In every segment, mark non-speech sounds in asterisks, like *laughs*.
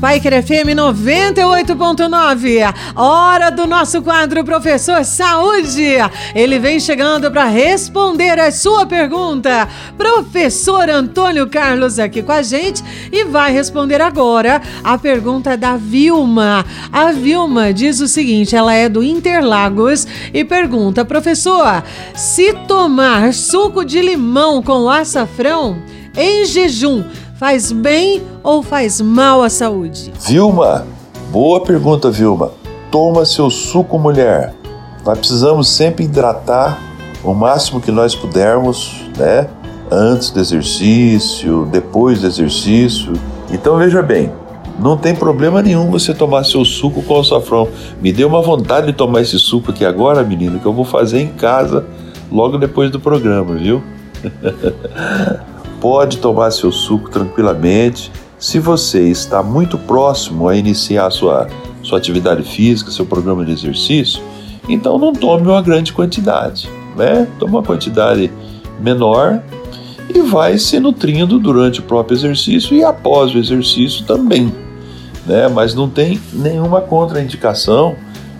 Pai FM 98.9, hora do nosso quadro Professor Saúde. Ele vem chegando para responder a sua pergunta. Professor Antônio Carlos aqui com a gente e vai responder agora a pergunta da Vilma. A Vilma diz o seguinte: ela é do Interlagos e pergunta, professor, se tomar suco de limão com açafrão em jejum faz bem ou faz mal à saúde? Vilma, boa pergunta, Vilma. Toma seu suco, mulher. Nós precisamos sempre hidratar o máximo que nós pudermos, né? Antes do exercício, depois do exercício. Então veja bem, não tem problema nenhum você tomar seu suco com açafrão. Me deu uma vontade de tomar esse suco aqui agora, menino, que eu vou fazer em casa logo depois do programa, viu? *laughs* pode tomar seu suco tranquilamente. Se você está muito próximo a iniciar sua, sua atividade física, seu programa de exercício, então não tome uma grande quantidade, né? Tome uma quantidade menor e vai se nutrindo durante o próprio exercício e após o exercício também, né? Mas não tem nenhuma contraindicação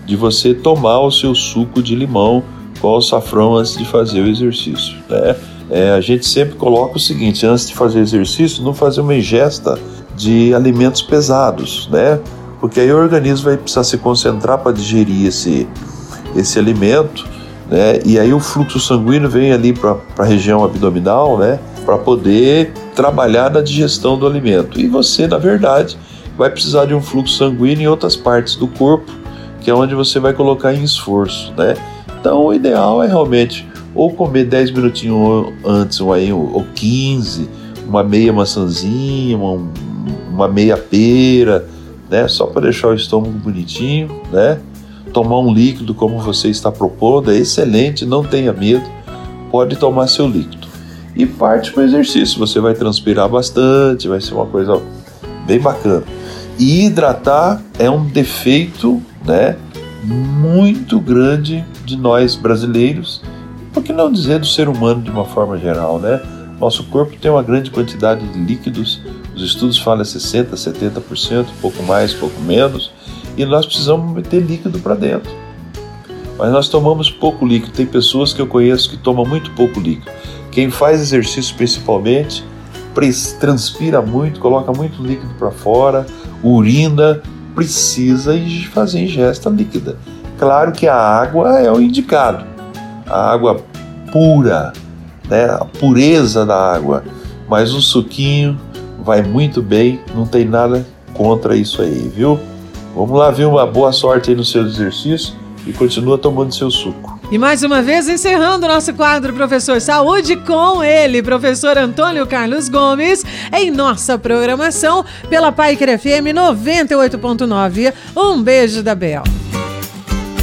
de você tomar o seu suco de limão com açafrão antes de fazer o exercício, né? É, a gente sempre coloca o seguinte: antes de fazer exercício, não fazer uma ingesta de alimentos pesados, né? Porque aí o organismo vai precisar se concentrar para digerir esse, esse alimento, né? E aí o fluxo sanguíneo vem ali para a região abdominal, né? Para poder trabalhar na digestão do alimento. E você, na verdade, vai precisar de um fluxo sanguíneo em outras partes do corpo, que é onde você vai colocar em esforço, né? Então, o ideal é realmente ou comer 10 minutinhos antes, ou, aí, ou 15, uma meia maçãzinha, uma, uma meia pera, né? Só para deixar o estômago bonitinho, né? Tomar um líquido como você está propondo é excelente, não tenha medo, pode tomar seu líquido. E parte para o exercício, você vai transpirar bastante, vai ser uma coisa bem bacana. E hidratar é um defeito, né? Muito grande de nós brasileiros por que não dizer do ser humano de uma forma geral, né? Nosso corpo tem uma grande quantidade de líquidos, os estudos falam 60%, 70%, pouco mais, pouco menos, e nós precisamos meter líquido para dentro. Mas nós tomamos pouco líquido. Tem pessoas que eu conheço que tomam muito pouco líquido. Quem faz exercício principalmente transpira muito, coloca muito líquido para fora, urina, precisa fazer ingesta líquida. Claro que a água é o indicado a água pura, né? a pureza da água. Mas o suquinho vai muito bem, não tem nada contra isso aí, viu? Vamos lá, viu? Uma boa sorte aí no seu exercício e continua tomando seu suco. E mais uma vez, encerrando o nosso quadro Professor Saúde com ele, professor Antônio Carlos Gomes, em nossa programação pela Paiker FM 98.9. Um beijo da Bel.